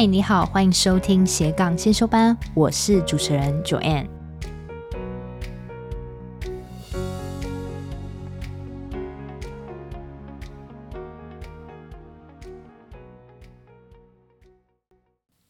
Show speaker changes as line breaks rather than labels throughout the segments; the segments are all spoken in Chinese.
嗨，你好，欢迎收听斜杠先修班，我是主持人 Joanne。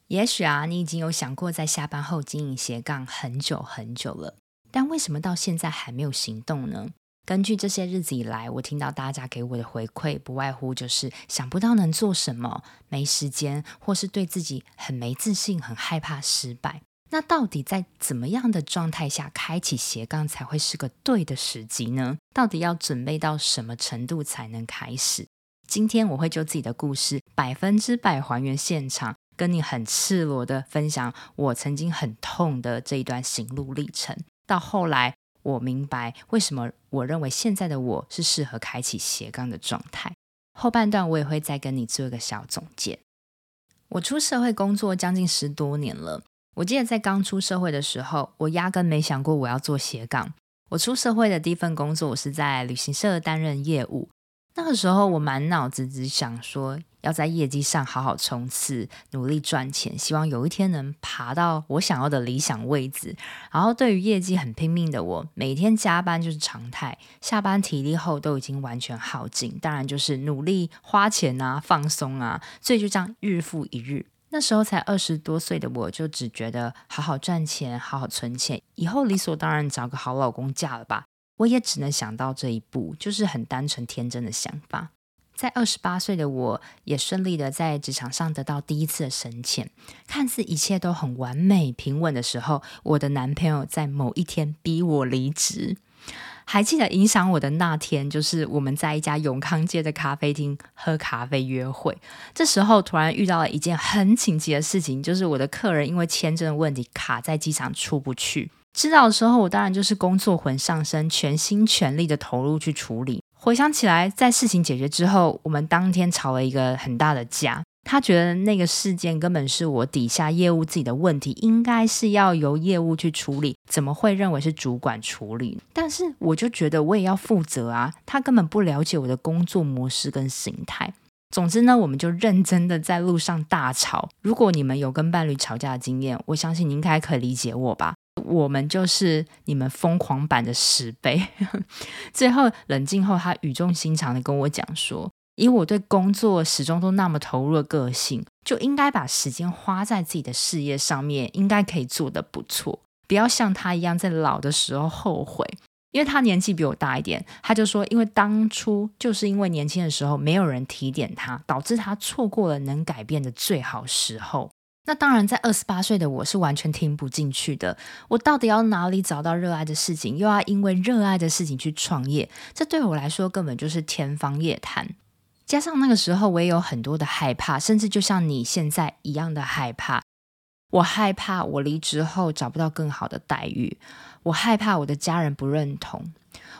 也许啊，你已经有想过在下班后经营斜杠很久很久了，但为什么到现在还没有行动呢？根据这些日子以来，我听到大家给我的回馈，不外乎就是想不到能做什么，没时间，或是对自己很没自信，很害怕失败。那到底在怎么样的状态下开启斜杠才会是个对的时机呢？到底要准备到什么程度才能开始？今天我会就自己的故事百分之百还原现场，跟你很赤裸的分享我曾经很痛的这一段行路历程，到后来。我明白为什么我认为现在的我是适合开启斜杠的状态。后半段我也会再跟你做一个小总结。我出社会工作将近十多年了，我记得在刚出社会的时候，我压根没想过我要做斜杠。我出社会的第一份工作，我是在旅行社担任业务。那个时候我满脑子只想说。要在业绩上好好冲刺，努力赚钱，希望有一天能爬到我想要的理想位置。然后，对于业绩很拼命的我，每天加班就是常态。下班体力后都已经完全耗尽，当然就是努力花钱啊，放松啊。所以就这样日复一日。那时候才二十多岁的我，就只觉得好好赚钱，好好存钱，以后理所当然找个好老公嫁了吧。我也只能想到这一步，就是很单纯天真的想法。在二十八岁的我，也顺利的在职场上得到第一次的升迁，看似一切都很完美平稳的时候，我的男朋友在某一天逼我离职。还记得影响我的那天，就是我们在一家永康街的咖啡厅喝咖啡约会。这时候突然遇到了一件很紧急的事情，就是我的客人因为签证的问题卡在机场出不去。知道的时候，我当然就是工作魂上身，全心全力的投入去处理。回想起来，在事情解决之后，我们当天吵了一个很大的架。他觉得那个事件根本是我底下业务自己的问题，应该是要由业务去处理，怎么会认为是主管处理？但是我就觉得我也要负责啊，他根本不了解我的工作模式跟形态。总之呢，我们就认真的在路上大吵。如果你们有跟伴侣吵架的经验，我相信你应该可以理解我吧。我们就是你们疯狂版的十倍。最后冷静后，他语重心长的跟我讲说：“以我对工作始终都那么投入的个性，就应该把时间花在自己的事业上面，应该可以做得不错。不要像他一样在老的时候后悔。因为他年纪比我大一点，他就说，因为当初就是因为年轻的时候没有人提点他，导致他错过了能改变的最好时候。”那当然，在二十八岁的我是完全听不进去的。我到底要哪里找到热爱的事情，又要因为热爱的事情去创业？这对我来说根本就是天方夜谭。加上那个时候我也有很多的害怕，甚至就像你现在一样的害怕。我害怕我离职后找不到更好的待遇，我害怕我的家人不认同，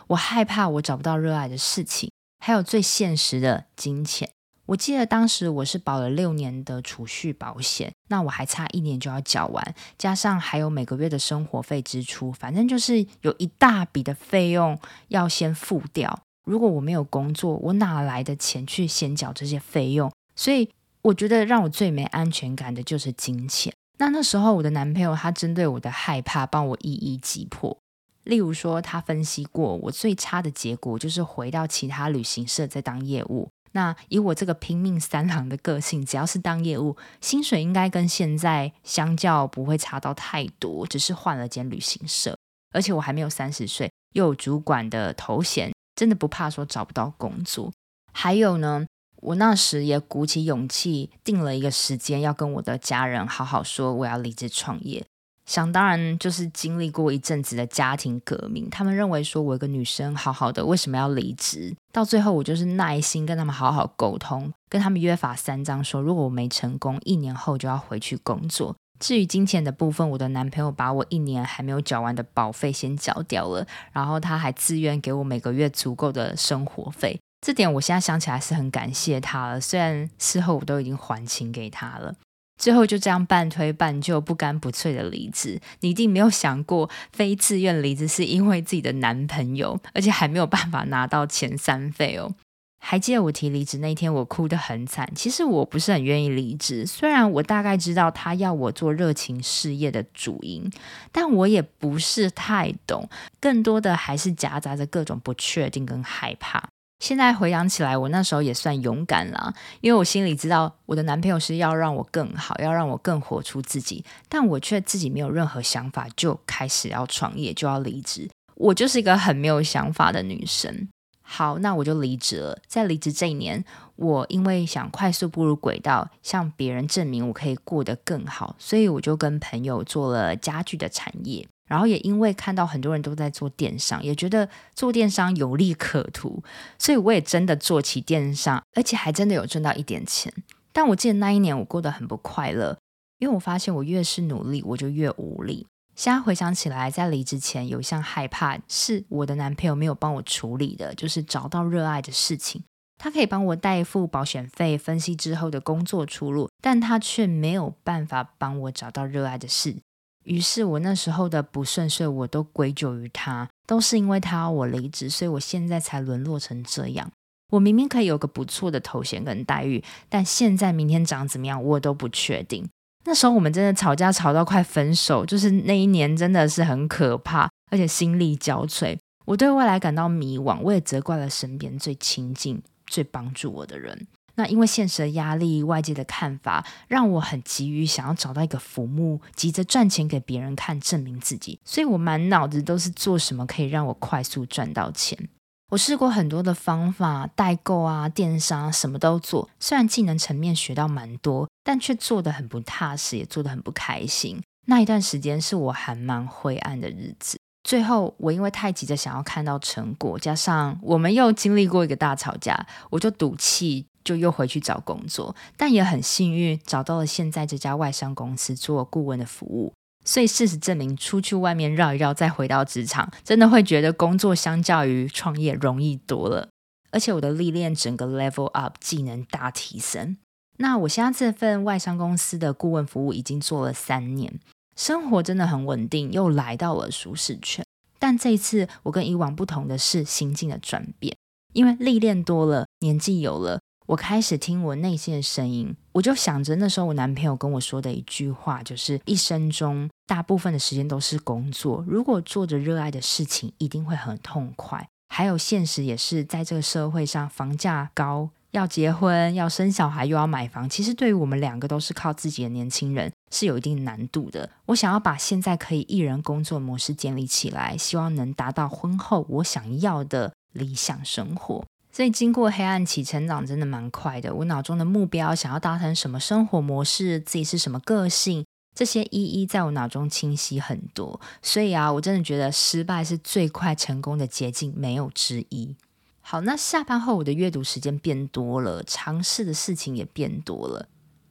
我害怕我找不到热爱的事情，还有最现实的金钱。我记得当时我是保了六年的储蓄保险，那我还差一年就要缴完，加上还有每个月的生活费支出，反正就是有一大笔的费用要先付掉。如果我没有工作，我哪来的钱去先缴这些费用？所以我觉得让我最没安全感的就是金钱。那那时候我的男朋友他针对我的害怕帮我一一击破，例如说他分析过我最差的结果就是回到其他旅行社再当业务。那以我这个拼命三郎的个性，只要是当业务，薪水应该跟现在相较不会差到太多，只是换了间旅行社，而且我还没有三十岁，又有主管的头衔，真的不怕说找不到工作。还有呢，我那时也鼓起勇气定了一个时间，要跟我的家人好好说我要离职创业。想当然就是经历过一阵子的家庭革命，他们认为说我一个女生好好的为什么要离职？到最后我就是耐心跟他们好好沟通，跟他们约法三章，说如果我没成功，一年后就要回去工作。至于金钱的部分，我的男朋友把我一年还没有缴完的保费先缴掉了，然后他还自愿给我每个月足够的生活费，这点我现在想起来是很感谢他了。虽然事后我都已经还清给他了。最后就这样半推半就、不干不脆的离职。你一定没有想过，非自愿离职是因为自己的男朋友，而且还没有办法拿到遣散费哦。还记得我提离职那天，我哭得很惨。其实我不是很愿意离职，虽然我大概知道他要我做热情事业的主因，但我也不是太懂，更多的还是夹杂着各种不确定跟害怕。现在回想起来，我那时候也算勇敢了，因为我心里知道我的男朋友是要让我更好，要让我更活出自己，但我却自己没有任何想法，就开始要创业，就要离职。我就是一个很没有想法的女生。好，那我就离职了。在离职这一年，我因为想快速步入轨道，向别人证明我可以过得更好，所以我就跟朋友做了家具的产业。然后也因为看到很多人都在做电商，也觉得做电商有利可图，所以我也真的做起电商，而且还真的有赚到一点钱。但我记得那一年我过得很不快乐，因为我发现我越是努力，我就越无力。现在回想起来，在离职前有一项害怕是我的男朋友没有帮我处理的，就是找到热爱的事情。他可以帮我代付保险费，分析之后的工作出路，但他却没有办法帮我找到热爱的事。于是我那时候的不顺遂，我都归咎于他，都是因为他要我离职，所以我现在才沦落成这样。我明明可以有个不错的头衔跟待遇，但现在明天长怎么样，我都不确定。那时候我们真的吵架吵到快分手，就是那一年真的是很可怕，而且心力交瘁。我对未来感到迷惘，我也责怪了身边最亲近、最帮助我的人。那因为现实的压力、外界的看法，让我很急于想要找到一个浮木，急着赚钱给别人看，证明自己。所以我满脑子都是做什么可以让我快速赚到钱。我试过很多的方法，代购啊、电商什么都做，虽然技能层面学到蛮多，但却做得很不踏实，也做得很不开心。那一段时间是我还蛮灰暗的日子。最后，我因为太急着想要看到成果，加上我们又经历过一个大吵架，我就赌气，就又回去找工作。但也很幸运，找到了现在这家外商公司做顾问的服务。所以事实证明，出去外面绕一绕，再回到职场，真的会觉得工作相较于创业容易多了。而且我的历练整个 level up，技能大提升。那我现在这份外商公司的顾问服务已经做了三年，生活真的很稳定，又来到了舒适圈。但这一次我跟以往不同的是心境的转变，因为历练多了，年纪有了。我开始听我内心的声音，我就想着那时候我男朋友跟我说的一句话，就是一生中大部分的时间都是工作，如果做着热爱的事情，一定会很痛快。还有现实也是，在这个社会上，房价高，要结婚，要生小孩，又要买房，其实对于我们两个都是靠自己的年轻人，是有一定难度的。我想要把现在可以一人工作模式建立起来，希望能达到婚后我想要的理想生活。所以经过黑暗期，成长真的蛮快的。我脑中的目标，想要达成什么生活模式，自己是什么个性，这些一一在我脑中清晰很多。所以啊，我真的觉得失败是最快成功的捷径，没有之一。好，那下班后我的阅读时间变多了，尝试的事情也变多了。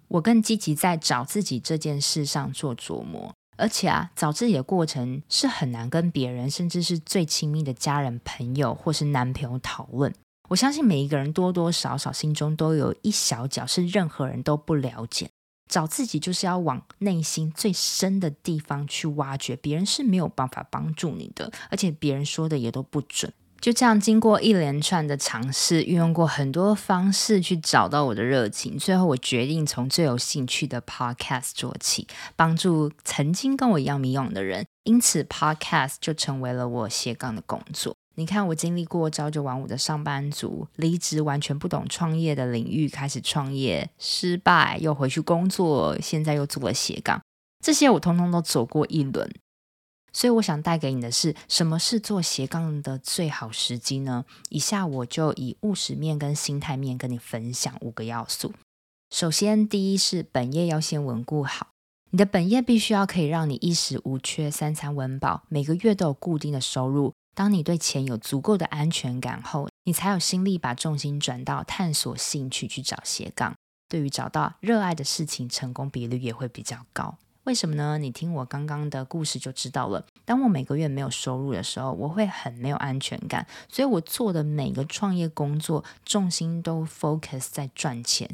我更积极在找自己这件事上做琢磨，而且啊，找自己的过程是很难跟别人，甚至是最亲密的家人、朋友或是男朋友讨论。我相信每一个人多多少少心中都有一小角是任何人都不了解。找自己就是要往内心最深的地方去挖掘，别人是没有办法帮助你的，而且别人说的也都不准。就这样，经过一连串的尝试，运用过很多方式去找到我的热情，最后我决定从最有兴趣的 Podcast 做起，帮助曾经跟我一样迷惘的人。因此，Podcast 就成为了我斜杠的工作。你看，我经历过朝九晚五的上班族，离职完全不懂创业的领域，开始创业失败，又回去工作，现在又做了斜杠，这些我通通都走过一轮。所以我想带给你的是，什么是做斜杠的最好时机呢？以下我就以务实面跟心态面跟你分享五个要素。首先，第一是本业要先稳固好，你的本业必须要可以让你衣食无缺、三餐温饱，每个月都有固定的收入。当你对钱有足够的安全感后，你才有心力把重心转到探索兴趣去找斜杠。对于找到热爱的事情，成功比率也会比较高。为什么呢？你听我刚刚的故事就知道了。当我每个月没有收入的时候，我会很没有安全感，所以我做的每个创业工作重心都 focus 在赚钱，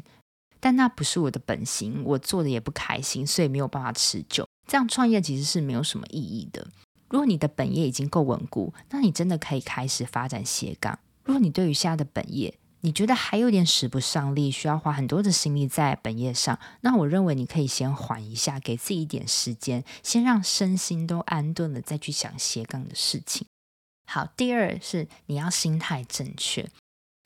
但那不是我的本心，我做的也不开心，所以没有办法持久。这样创业其实是没有什么意义的。如果你的本业已经够稳固，那你真的可以开始发展斜杠。如果你对于现在的本业你觉得还有点使不上力，需要花很多的心力在本业上，那我认为你可以先缓一下，给自己一点时间，先让身心都安顿了，再去想斜杠的事情。好，第二是你要心态正确，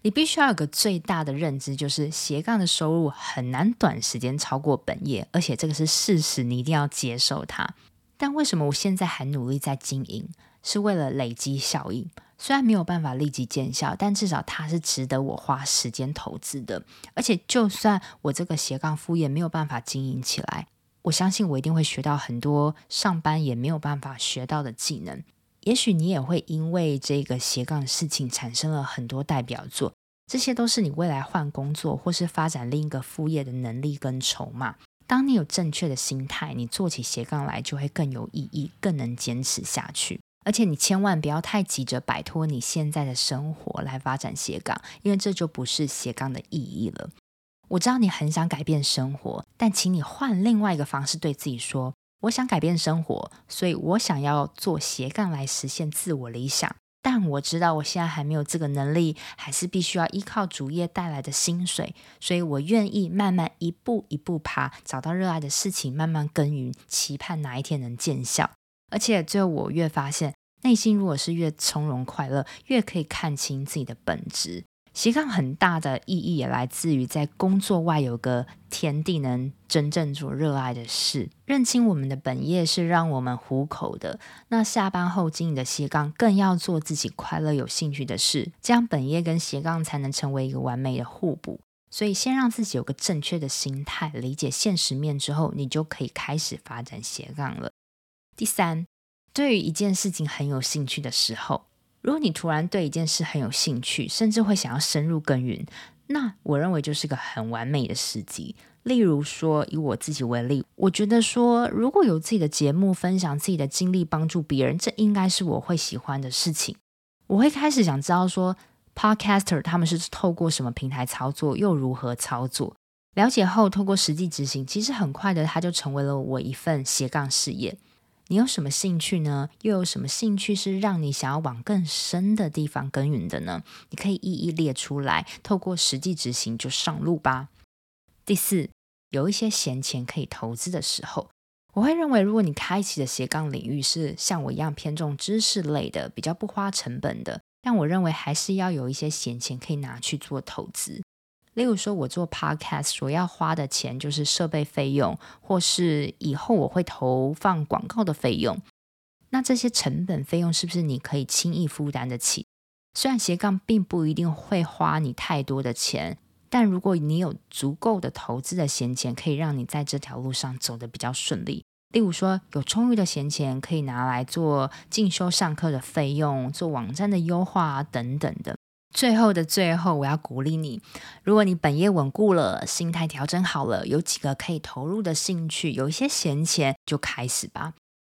你必须要有个最大的认知，就是斜杠的收入很难短时间超过本业，而且这个是事实，你一定要接受它。但为什么我现在还努力在经营？是为了累积效应。虽然没有办法立即见效，但至少它是值得我花时间投资的。而且，就算我这个斜杠副业没有办法经营起来，我相信我一定会学到很多上班也没有办法学到的技能。也许你也会因为这个斜杠事情产生了很多代表作，这些都是你未来换工作或是发展另一个副业的能力跟筹码。当你有正确的心态，你做起斜杠来就会更有意义，更能坚持下去。而且你千万不要太急着摆脱你现在的生活来发展斜杠，因为这就不是斜杠的意义了。我知道你很想改变生活，但请你换另外一个方式对自己说：“我想改变生活，所以我想要做斜杠来实现自我理想。但我知道我现在还没有这个能力，还是必须要依靠主业带来的薪水，所以我愿意慢慢一步一步爬，找到热爱的事情，慢慢耕耘，期盼哪一天能见效。”而且最后，我越发现，内心如果是越从容快乐，越可以看清自己的本质。斜杠很大的意义也来自于在工作外有个天地，能真正做热爱的事。认清我们的本业是让我们糊口的，那下班后经营的斜杠更要做自己快乐、有兴趣的事，这样本业跟斜杠才能成为一个完美的互补。所以，先让自己有个正确的心态，理解现实面之后，你就可以开始发展斜杠了。第三，对于一件事情很有兴趣的时候，如果你突然对一件事很有兴趣，甚至会想要深入耕耘，那我认为就是个很完美的时机。例如说，以我自己为例，我觉得说，如果有自己的节目，分享自己的经历，帮助别人，这应该是我会喜欢的事情。我会开始想知道说，Podcaster 他们是透过什么平台操作，又如何操作？了解后，透过实际执行，其实很快的，它就成为了我一份斜杠事业。你有什么兴趣呢？又有什么兴趣是让你想要往更深的地方耕耘的呢？你可以一一列出来，透过实际执行就上路吧。第四，有一些闲钱可以投资的时候，我会认为，如果你开启的斜杠领域是像我一样偏重知识类的，比较不花成本的，但我认为还是要有一些闲钱可以拿去做投资。例如说，我做 podcast 所要花的钱就是设备费用，或是以后我会投放广告的费用。那这些成本费用是不是你可以轻易负担得起？虽然斜杠并不一定会花你太多的钱，但如果你有足够的投资的闲钱，可以让你在这条路上走得比较顺利。例如说，有充裕的闲钱可以拿来做进修上课的费用，做网站的优化啊，等等的。最后的最后，我要鼓励你：如果你本业稳固了，心态调整好了，有几个可以投入的兴趣，有一些闲钱，就开始吧。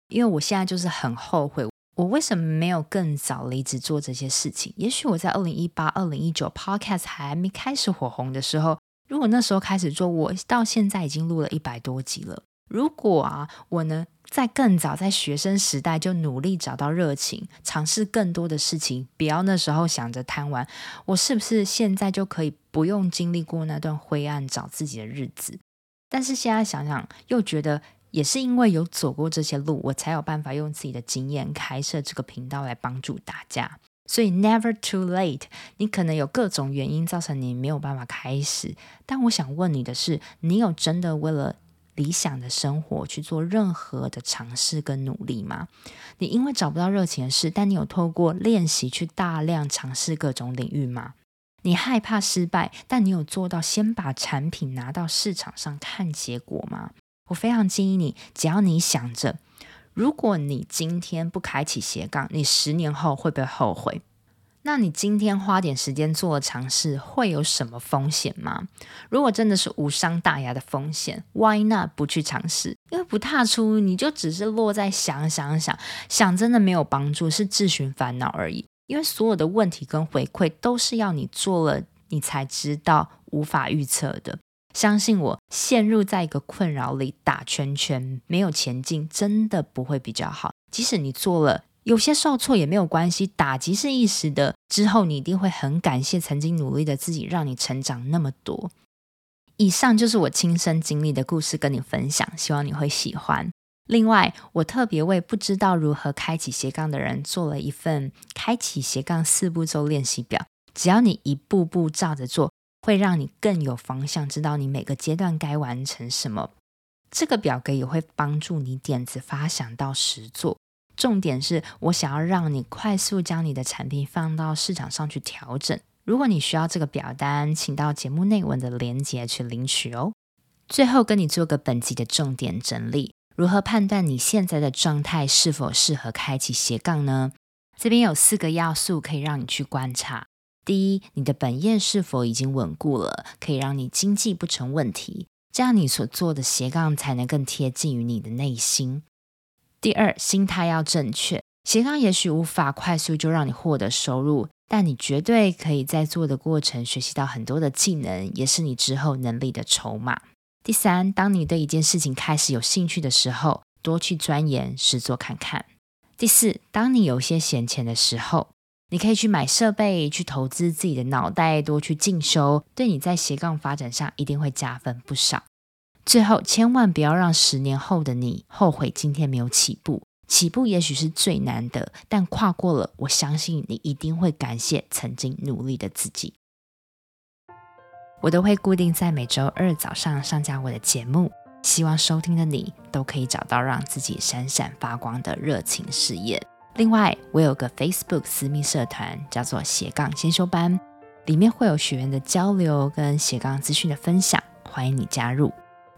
因为我现在就是很后悔，我为什么没有更早离职做这些事情？也许我在二零一八、二零一九 Podcast 还没开始火红的时候，如果那时候开始做，我到现在已经录了一百多集了。如果啊，我呢，在更早，在学生时代就努力找到热情，尝试更多的事情，不要那时候想着贪玩，我是不是现在就可以不用经历过那段灰暗找自己的日子？但是现在想想，又觉得也是因为有走过这些路，我才有办法用自己的经验开设这个频道来帮助大家。所以 never too late，你可能有各种原因造成你没有办法开始，但我想问你的是，你有真的为了理想的生活去做任何的尝试跟努力吗？你因为找不到热情的事，但你有透过练习去大量尝试各种领域吗？你害怕失败，但你有做到先把产品拿到市场上看结果吗？我非常建议你，只要你想着，如果你今天不开启斜杠，你十年后会不会后悔？那你今天花点时间做尝试，会有什么风险吗？如果真的是无伤大雅的风险，Why not 不去尝试？因为不踏出，你就只是落在想想想想，真的没有帮助，是自寻烦恼而已。因为所有的问题跟回馈都是要你做了，你才知道，无法预测的。相信我，陷入在一个困扰里打圈圈，没有前进，真的不会比较好。即使你做了。有些受挫也没有关系，打击是一时的，之后你一定会很感谢曾经努力的自己，让你成长那么多。以上就是我亲身经历的故事，跟你分享，希望你会喜欢。另外，我特别为不知道如何开启斜杠的人做了一份开启斜杠四步骤练习表，只要你一步步照着做，会让你更有方向，知道你每个阶段该完成什么。这个表格也会帮助你点子发想到实做。重点是我想要让你快速将你的产品放到市场上去调整。如果你需要这个表单，请到节目内文的链接去领取哦。最后跟你做个本集的重点整理：如何判断你现在的状态是否适合开启斜杠呢？这边有四个要素可以让你去观察。第一，你的本业是否已经稳固了，可以让你经济不成问题，这样你所做的斜杠才能更贴近于你的内心。第二，心态要正确，斜杠也许无法快速就让你获得收入。但你绝对可以在做的过程学习到很多的技能，也是你之后能力的筹码。第三，当你对一件事情开始有兴趣的时候，多去钻研、试做看看。第四，当你有些闲钱的时候，你可以去买设备，去投资自己的脑袋，多去进修，对你在斜杠发展上一定会加分不少。最后，千万不要让十年后的你后悔今天没有起步。起步也许是最难的，但跨过了，我相信你一定会感谢曾经努力的自己。我都会固定在每周二早上上架我的节目，希望收听的你都可以找到让自己闪闪发光的热情事业。另外，我有个 Facebook 私密社团，叫做斜杠先修班，里面会有学员的交流跟斜杠资讯的分享，欢迎你加入。